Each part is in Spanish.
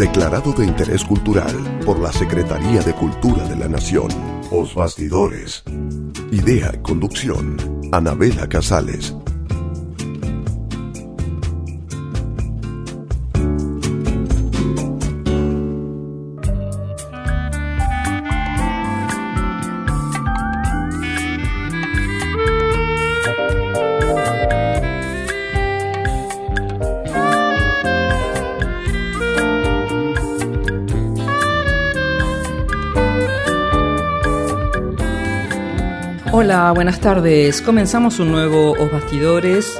Declarado de interés cultural por la Secretaría de Cultura de la Nación. Os Bastidores. Idea conducción. Anabela Casales. Buenas tardes. Comenzamos un nuevo Os Bastidores,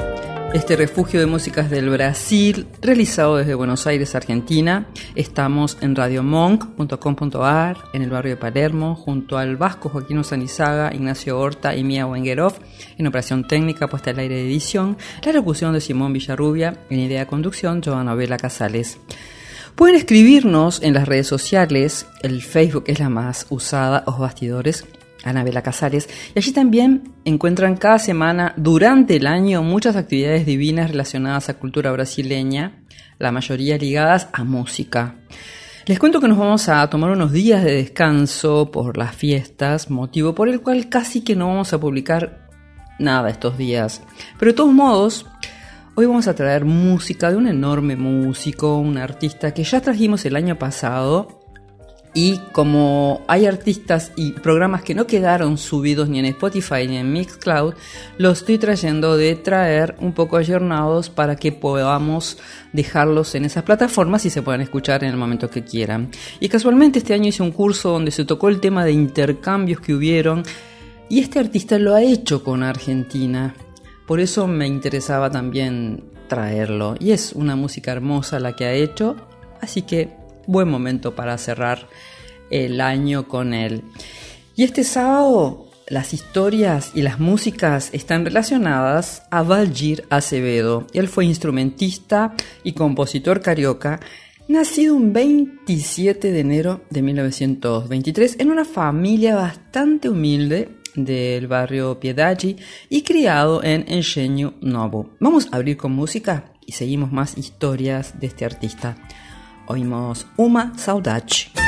este refugio de músicas del Brasil, realizado desde Buenos Aires, Argentina. Estamos en radiomonk.com.ar, en el barrio de Palermo, junto al vasco Joaquín Sanizaga, Ignacio Horta y Mia Wengerov, en operación técnica puesta al aire de edición, la locución de Simón Villarrubia, en idea de conducción, Joana Vela Casales. Pueden escribirnos en las redes sociales, el Facebook es la más usada, Os Bastidores, Anabela Casares, y allí también encuentran cada semana durante el año muchas actividades divinas relacionadas a cultura brasileña, la mayoría ligadas a música. Les cuento que nos vamos a tomar unos días de descanso por las fiestas, motivo por el cual casi que no vamos a publicar nada estos días. Pero de todos modos, hoy vamos a traer música de un enorme músico, un artista que ya trajimos el año pasado y como hay artistas y programas que no quedaron subidos ni en Spotify ni en Mixcloud, los estoy trayendo de traer un poco ayornados para que podamos dejarlos en esas plataformas y se puedan escuchar en el momento que quieran. Y casualmente este año hice un curso donde se tocó el tema de intercambios que hubieron y este artista lo ha hecho con Argentina. Por eso me interesaba también traerlo. Y es una música hermosa la que ha hecho. Así que buen momento para cerrar el año con él. Y este sábado las historias y las músicas están relacionadas a Valgir Acevedo. Él fue instrumentista y compositor carioca, nacido un 27 de enero de 1923 en una familia bastante humilde del barrio Piedaggi y criado en Engenho Novo. Vamos a abrir con música y seguimos más historias de este artista. Oímos Uma Saudade.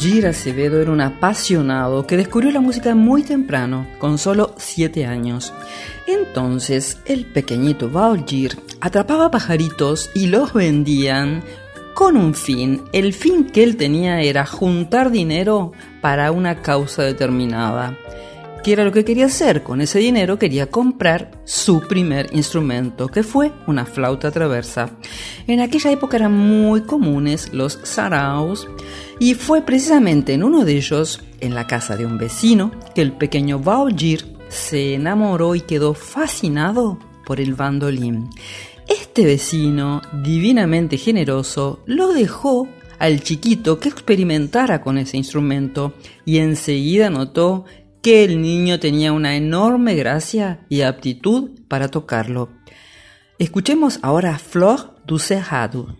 Baugir Acevedo era un apasionado que descubrió la música muy temprano, con solo 7 años. Entonces, el pequeñito Baugir atrapaba pajaritos y los vendían con un fin. El fin que él tenía era juntar dinero para una causa determinada. ¿Qué era lo que quería hacer? Con ese dinero quería comprar su primer instrumento, que fue una flauta traversa. En aquella época eran muy comunes los saraos y fue precisamente en uno de ellos, en la casa de un vecino, que el pequeño Baugir se enamoró y quedó fascinado por el bandolín. Este vecino, divinamente generoso, lo dejó al chiquito que experimentara con ese instrumento y enseguida notó que el niño tenía una enorme gracia y aptitud para tocarlo. Escuchemos ahora Flor du Cerrado.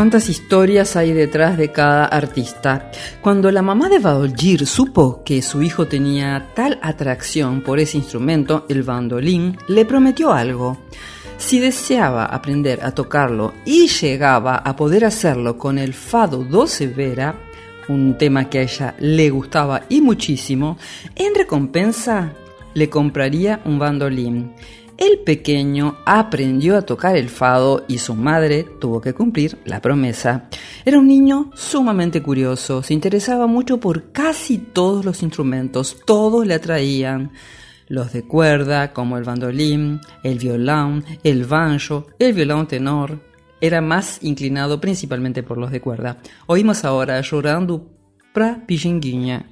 Cuántas historias hay detrás de cada artista. Cuando la mamá de Baoljir supo que su hijo tenía tal atracción por ese instrumento, el bandolín, le prometió algo. Si deseaba aprender a tocarlo y llegaba a poder hacerlo con el fado doce vera, un tema que a ella le gustaba y muchísimo, en recompensa le compraría un bandolín. El pequeño aprendió a tocar el fado y su madre tuvo que cumplir la promesa. Era un niño sumamente curioso, se interesaba mucho por casi todos los instrumentos, todos le atraían. Los de cuerda, como el bandolín, el violón, el banjo, el violón tenor. Era más inclinado principalmente por los de cuerda. Oímos ahora llorando pra Pijinguinha.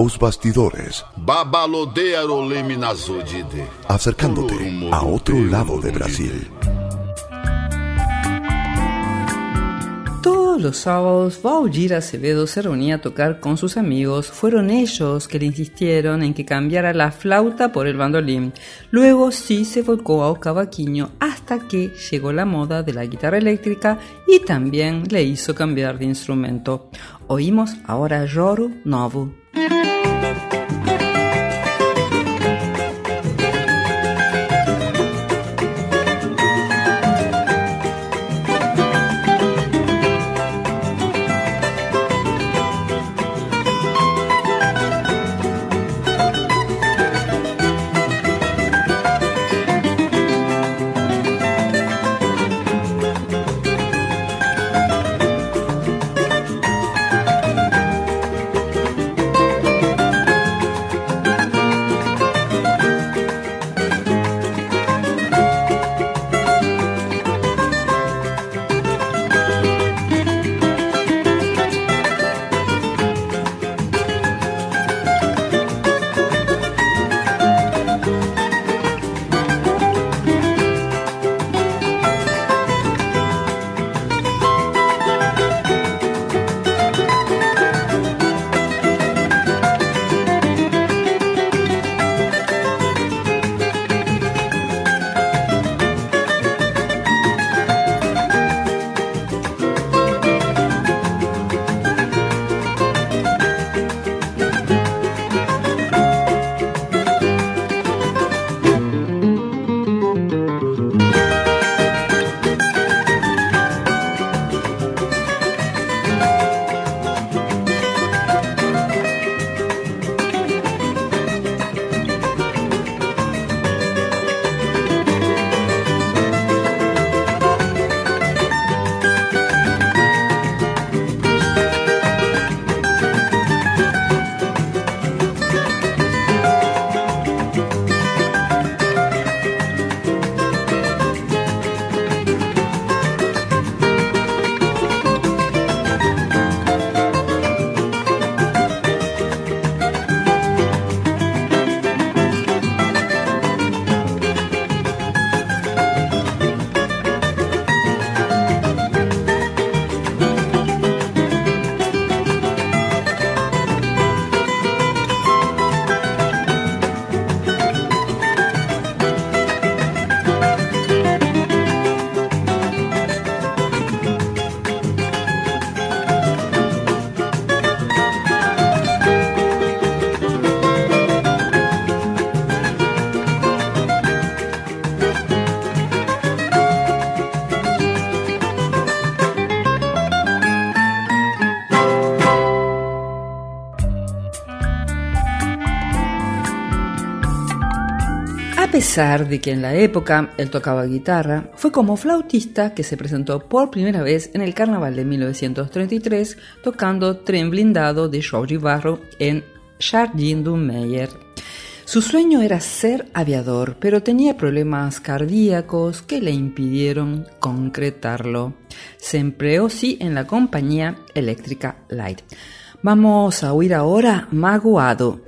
Os bastidores. Acercándote a otro lado de Brasil. Todos los sábados, Valdir Acevedo se reunía a tocar con sus amigos. Fueron ellos que le insistieron en que cambiara la flauta por el bandolín. Luego sí se volcó a cavaquinho hasta que llegó la moda de la guitarra eléctrica y también le hizo cambiar de instrumento. Oímos ahora Joro Novo. Pesar de que en la época él tocaba guitarra, fue como flautista que se presentó por primera vez en el carnaval de 1933 tocando Tren Blindado de Georgi Barro en Jardin du Meyer. Su sueño era ser aviador, pero tenía problemas cardíacos que le impidieron concretarlo. Se empleó sí en la compañía eléctrica Light. Vamos a oír ahora Magoado.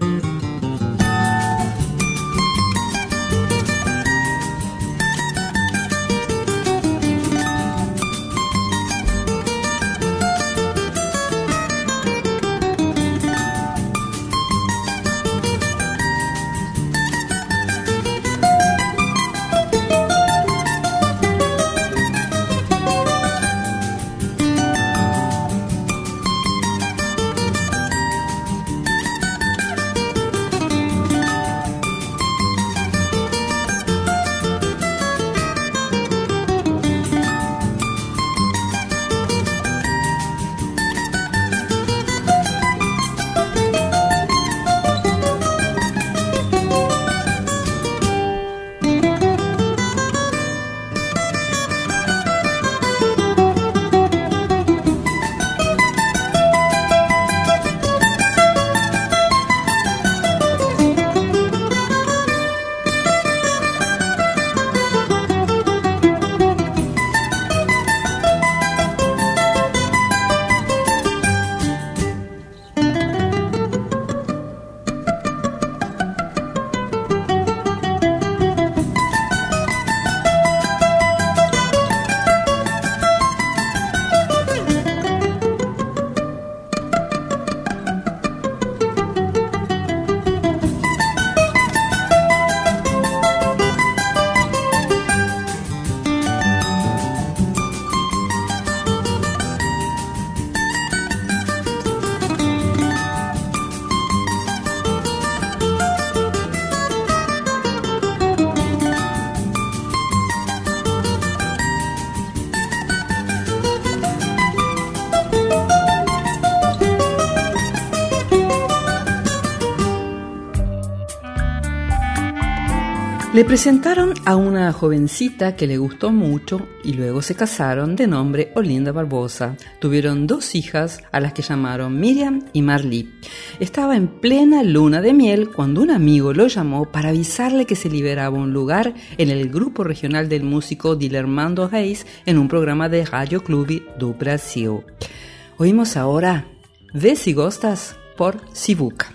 Le presentaron a una jovencita que le gustó mucho y luego se casaron de nombre Olinda Barbosa. Tuvieron dos hijas a las que llamaron Miriam y Marley. Estaba en plena luna de miel cuando un amigo lo llamó para avisarle que se liberaba un lugar en el grupo regional del músico Dilermando Reis en un programa de Radio Club do Brasil. Oímos ahora Ves y Gostas por Sivuca.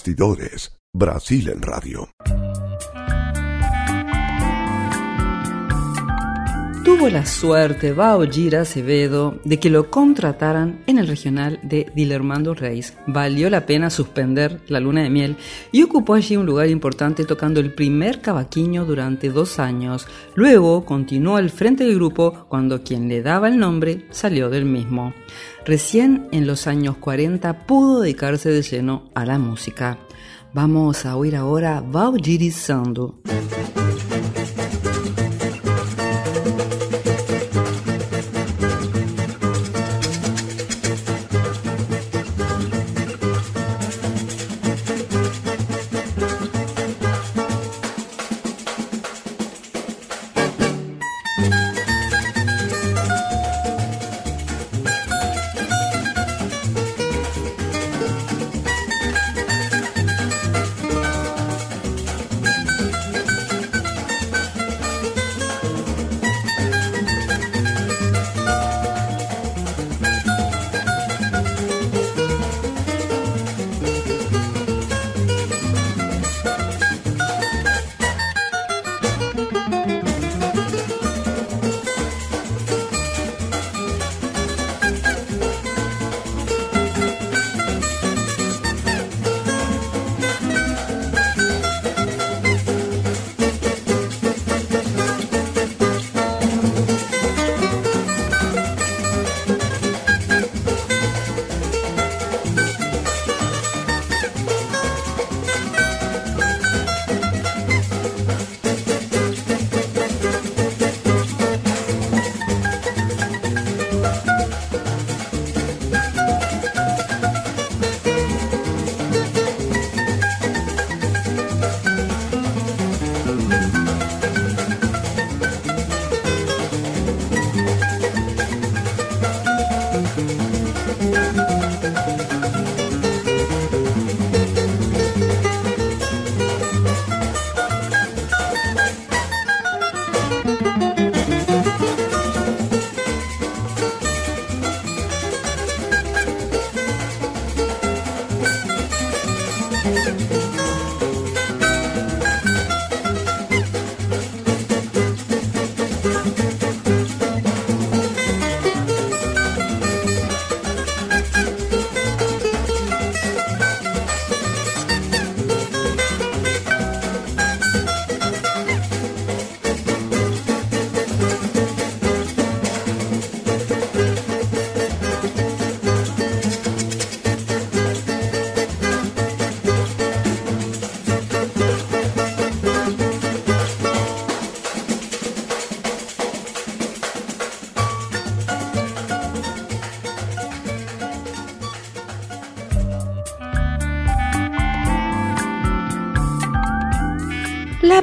Bastidores, Brasil en Radio. Tuvo la suerte Baoyir Acevedo de que lo contrataran en el regional de Dilermando Reis. Valió la pena suspender la luna de miel y ocupó allí un lugar importante tocando el primer cavaquinho durante dos años. Luego continuó al frente del grupo cuando quien le daba el nombre salió del mismo. Recién en los años 40 pudo dedicarse de lleno a la música. Vamos a oír ahora Valdirizando. La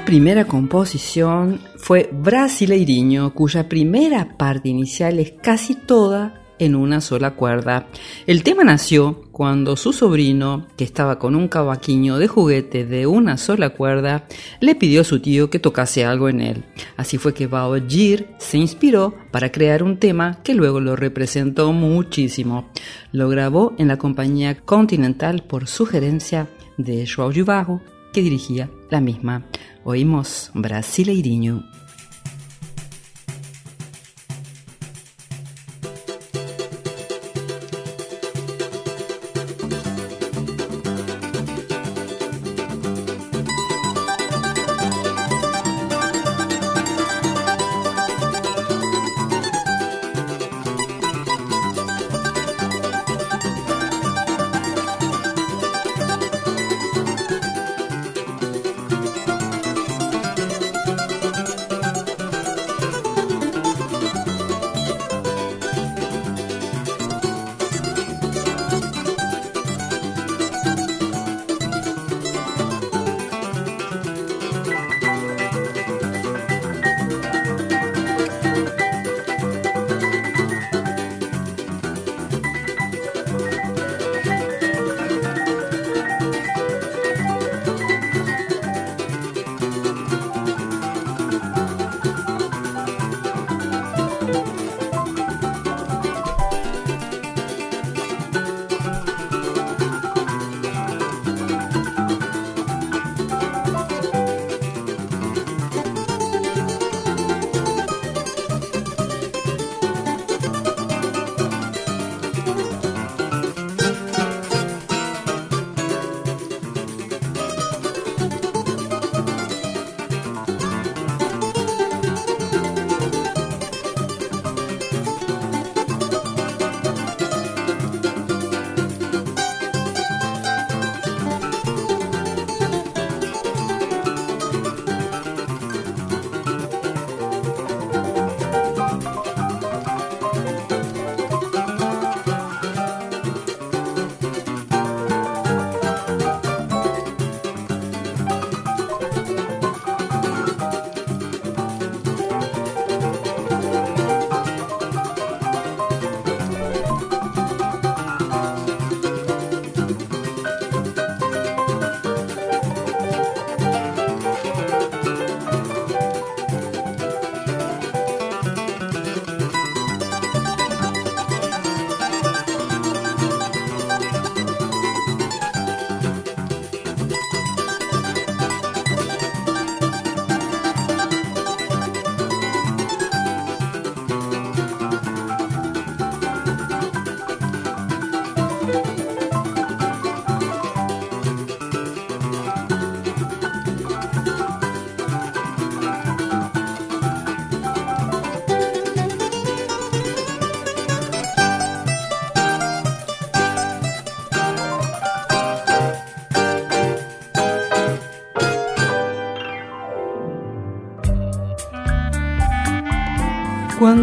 primera composición fue Brasileirinho, cuya primera parte inicial es casi toda en una sola cuerda. El tema nació cuando su sobrino, que estaba con un cavaquinho de juguete de una sola cuerda, le pidió a su tío que tocase algo en él. Así fue que Bao Jir se inspiró para crear un tema que luego lo representó muchísimo. Lo grabó en la compañía Continental por sugerencia de João Gilbarro, que dirigía la misma. Oímos Brasileirinho.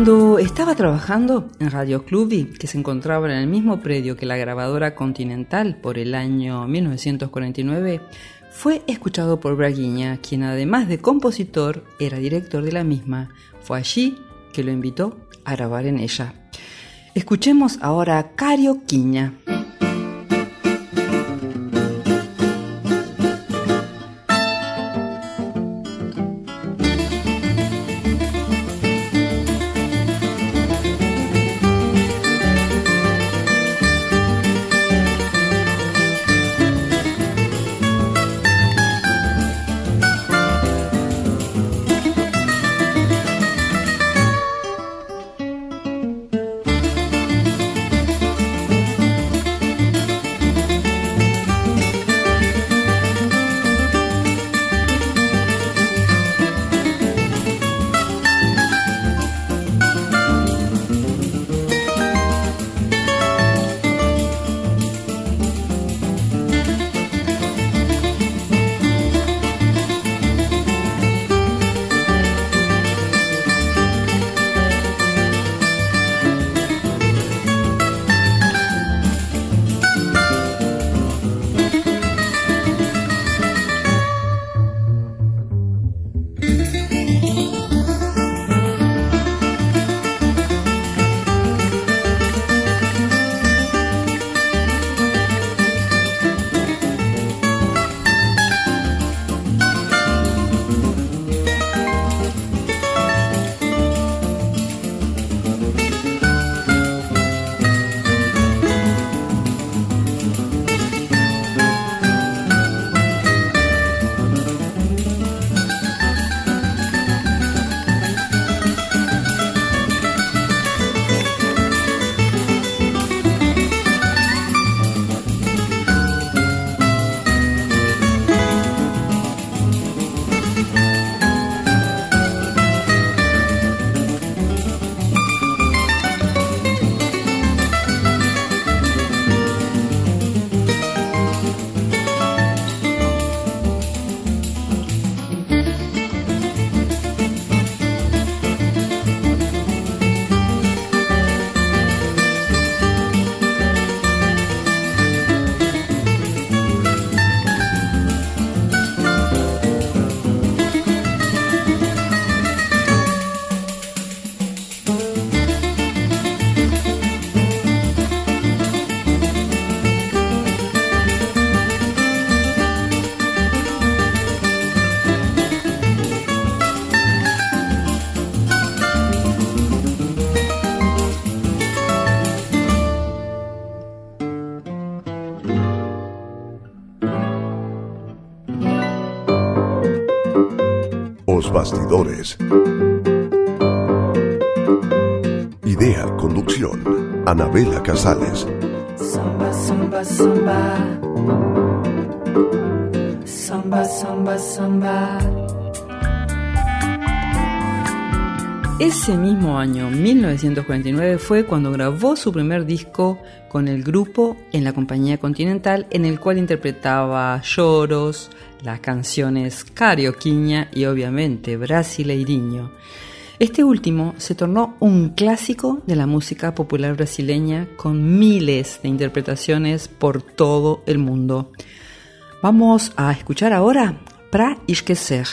Cuando estaba trabajando en Radio Cluby, que se encontraba en el mismo predio que la grabadora Continental por el año 1949, fue escuchado por Braguiña, quien además de compositor era director de la misma. Fue allí que lo invitó a grabar en ella. Escuchemos ahora a Cario Quiña. Idea, conducción, Anabela Casales. Samba, samba, samba. Samba, samba, samba. Ese mismo año, 1949, fue cuando grabó su primer disco con el grupo en la compañía Continental, en el cual interpretaba lloros, las canciones Carioquiña y obviamente Brasileirinho. Este último se tornó un clásico de la música popular brasileña con miles de interpretaciones por todo el mundo. Vamos a escuchar ahora Pra Esquecer.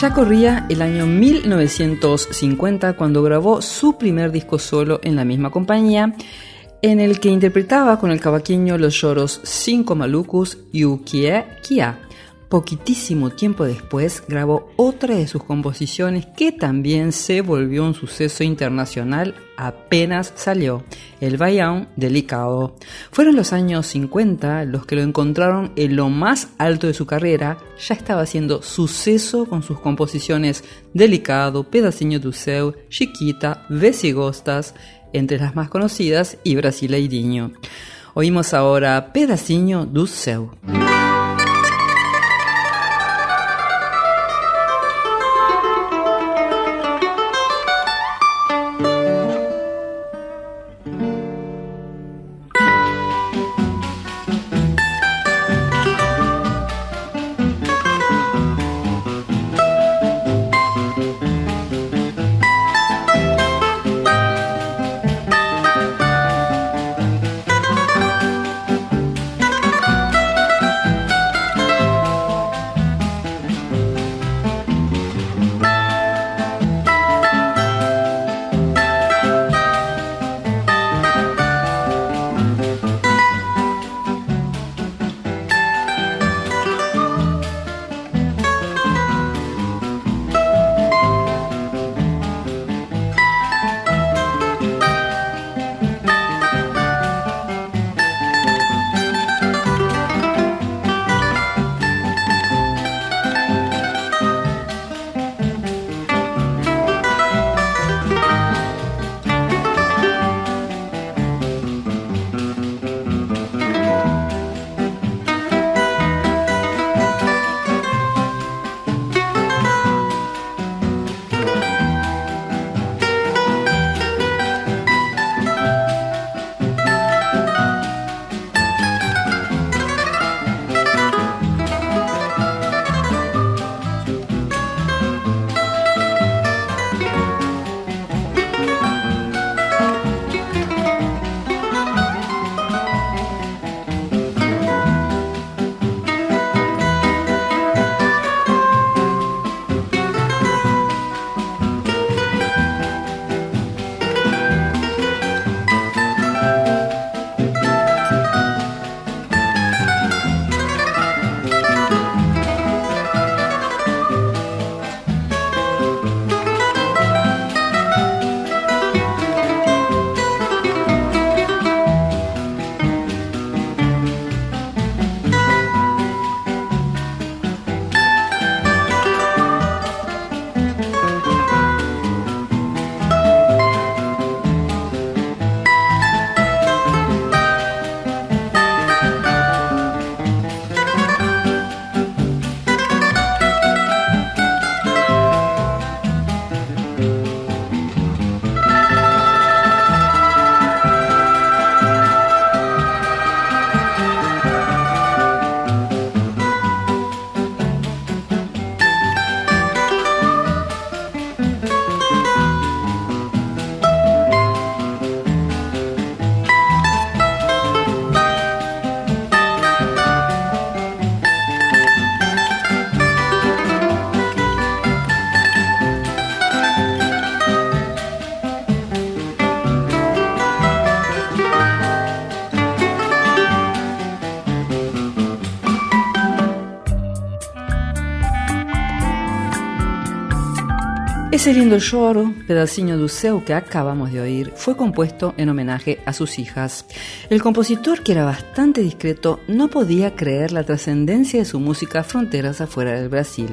Ya corría el año 1950 cuando grabó su primer disco solo en la misma compañía, en el que interpretaba con el cavaqueño los lloros Cinco Malucos y Ukie Kia. Poquitísimo tiempo después grabó otra de sus composiciones que también se volvió un suceso internacional apenas salió, el Bayão Delicado. Fueron los años 50 los que lo encontraron en lo más alto de su carrera, ya estaba haciendo suceso con sus composiciones Delicado, Pedacinho do Céu, Chiquita, Vesigostas, entre las más conocidas, y Brasileirinho. Oímos ahora Pedacinho do Céu. Ese lindo lloro, pedacinho do céu que acabamos de oír, fue compuesto en homenaje a sus hijas. El compositor, que era bastante discreto, no podía creer la trascendencia de su música fronteras afuera del Brasil.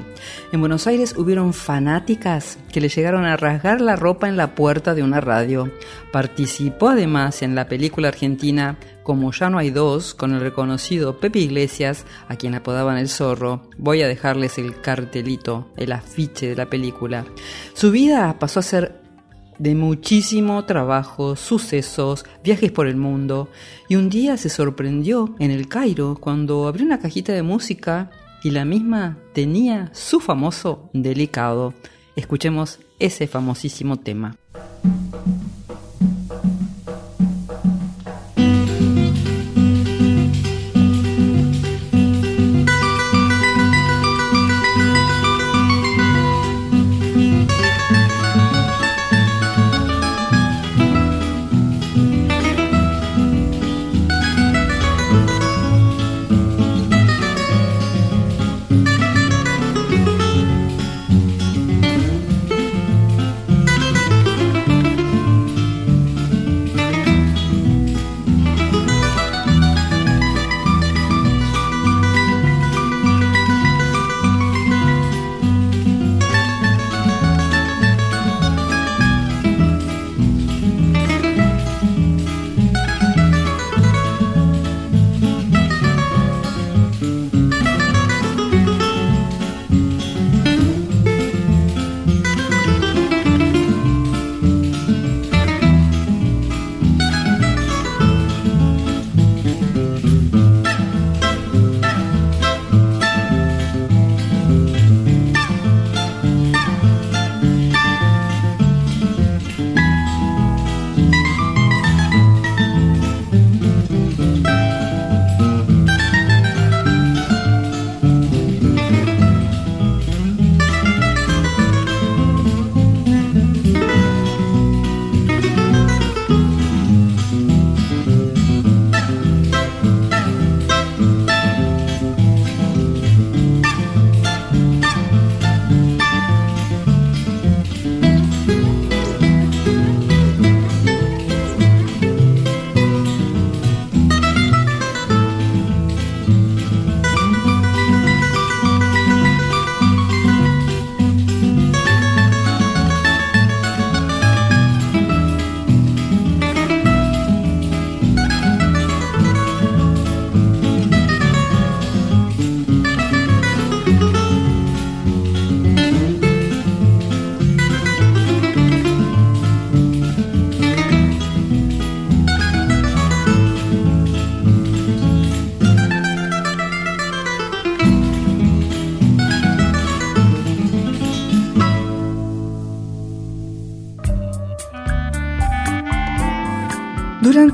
En Buenos Aires hubieron fanáticas que le llegaron a rasgar la ropa en la puerta de una radio. Participó además en la película argentina como ya no hay dos, con el reconocido Pepe Iglesias, a quien apodaban el zorro, voy a dejarles el cartelito, el afiche de la película. Su vida pasó a ser de muchísimo trabajo, sucesos, viajes por el mundo, y un día se sorprendió en el Cairo cuando abrió una cajita de música y la misma tenía su famoso delicado. Escuchemos ese famosísimo tema.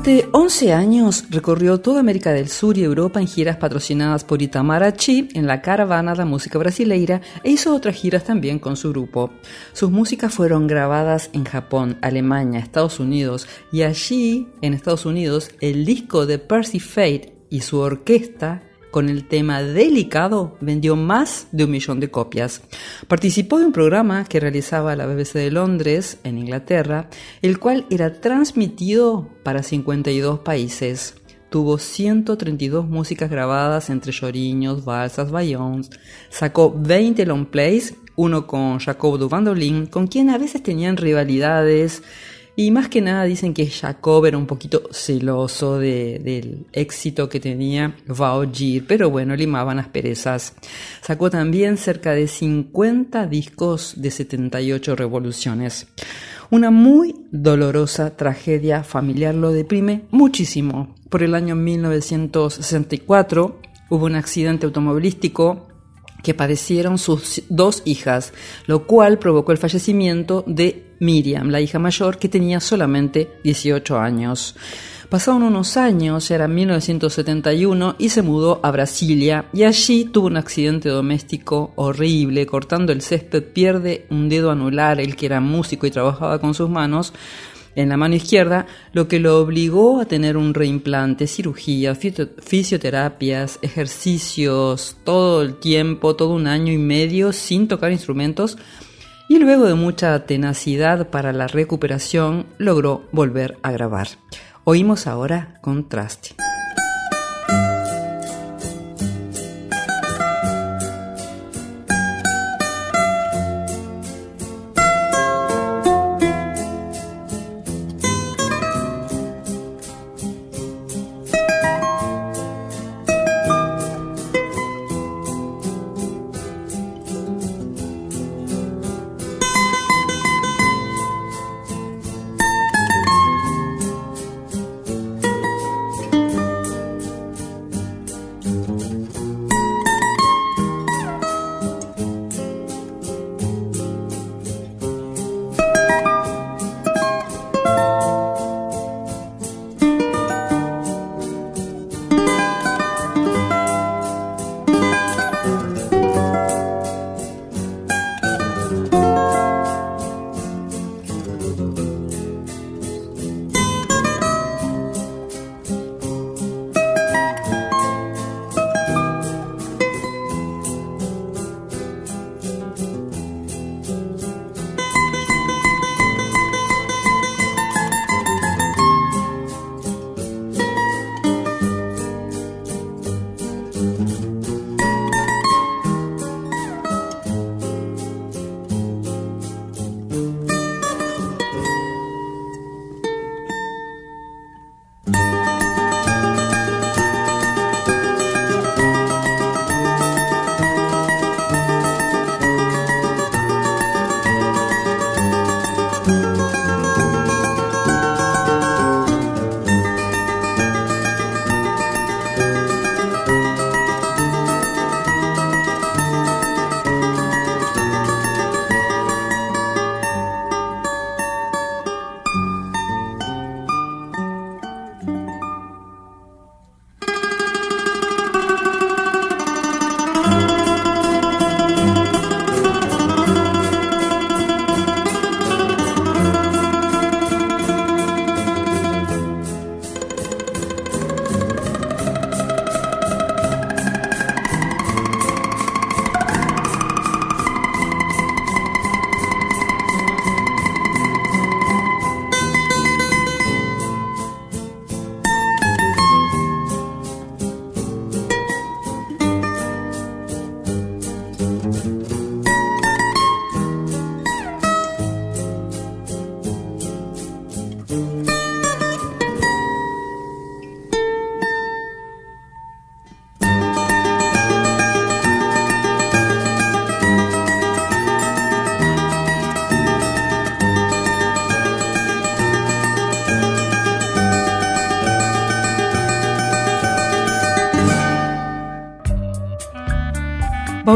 Durante 11 años recorrió toda América del Sur y Europa en giras patrocinadas por Itamaraty en la caravana de la música brasileira e hizo otras giras también con su grupo. Sus músicas fueron grabadas en Japón, Alemania, Estados Unidos y allí, en Estados Unidos, el disco de Percy Fate y su orquesta con el tema Delicado vendió más de un millón de copias. Participó de un programa que realizaba la BBC de Londres, en Inglaterra, el cual era transmitido para 52 países. Tuvo 132 músicas grabadas entre lloriños, balsas, bayons. Sacó 20 long plays, uno con Jacob Duvandolin, con quien a veces tenían rivalidades y más que nada dicen que Jacob era un poquito celoso del éxito que tenía Vaogir, pero bueno, limaban asperezas. Sacó también cerca de 50 discos de 78 revoluciones. Una muy dolorosa tragedia familiar lo deprime muchísimo. Por el año 1964 hubo un accidente automovilístico que padecieron sus dos hijas, lo cual provocó el fallecimiento de Miriam, la hija mayor, que tenía solamente 18 años. Pasaron unos años, ya era 1971, y se mudó a Brasilia, y allí tuvo un accidente doméstico horrible, cortando el césped, pierde un dedo anular, el que era músico y trabajaba con sus manos, en la mano izquierda, lo que lo obligó a tener un reimplante, cirugía, fisioterapias, ejercicios, todo el tiempo, todo un año y medio sin tocar instrumentos, y luego de mucha tenacidad para la recuperación logró volver a grabar. Oímos ahora Contraste.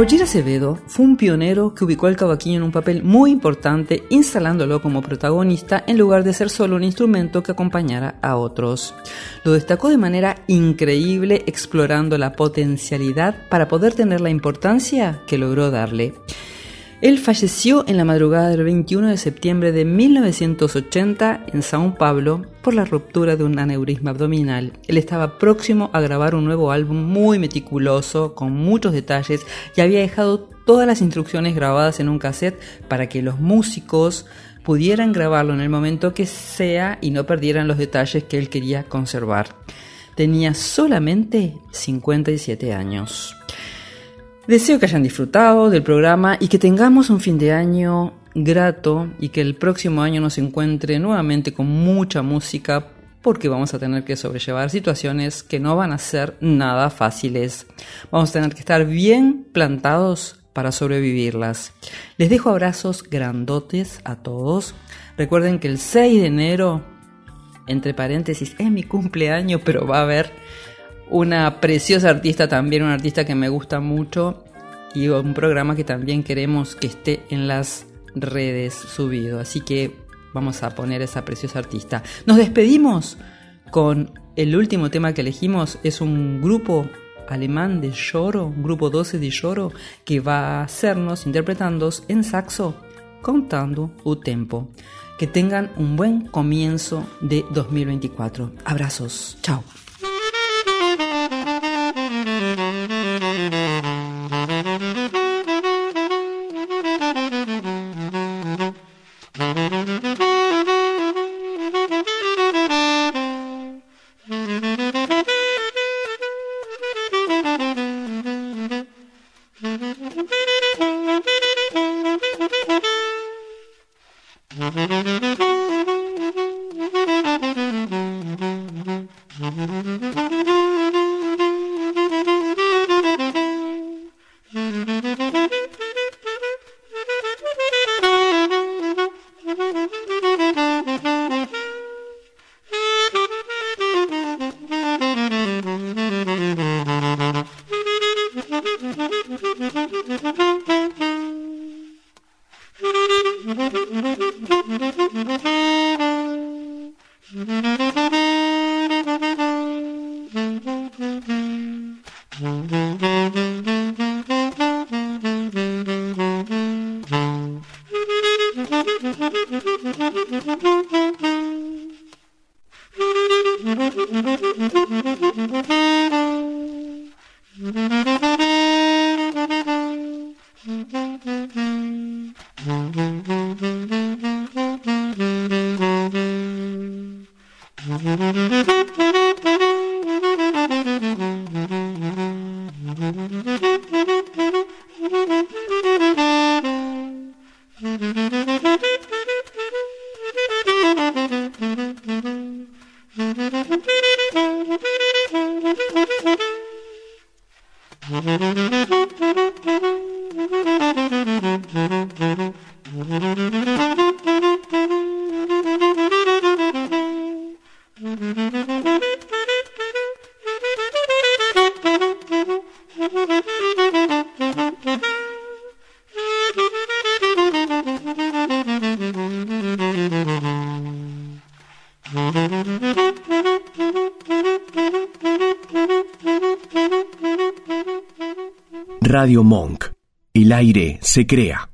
Mauricio Acevedo fue un pionero que ubicó al cavaquinho en un papel muy importante, instalándolo como protagonista en lugar de ser solo un instrumento que acompañara a otros. Lo destacó de manera increíble explorando la potencialidad para poder tener la importancia que logró darle. Él falleció en la madrugada del 21 de septiembre de 1980 en Sao Paulo por la ruptura de un aneurisma abdominal. Él estaba próximo a grabar un nuevo álbum muy meticuloso, con muchos detalles, y había dejado todas las instrucciones grabadas en un cassette para que los músicos pudieran grabarlo en el momento que sea y no perdieran los detalles que él quería conservar. Tenía solamente 57 años. Deseo que hayan disfrutado del programa y que tengamos un fin de año grato y que el próximo año nos encuentre nuevamente con mucha música porque vamos a tener que sobrellevar situaciones que no van a ser nada fáciles. Vamos a tener que estar bien plantados para sobrevivirlas. Les dejo abrazos grandotes a todos. Recuerden que el 6 de enero, entre paréntesis, es mi cumpleaños, pero va a haber una preciosa artista también, una artista que me gusta mucho y un programa que también queremos que esté en las redes subido. Así que vamos a poner esa preciosa artista. Nos despedimos con el último tema que elegimos, es un grupo alemán de lloro, grupo 12 de lloro, que va a hacernos, interpretando en saxo, contando un tempo. Que tengan un buen comienzo de 2024. Abrazos. Chao. El aire se crea.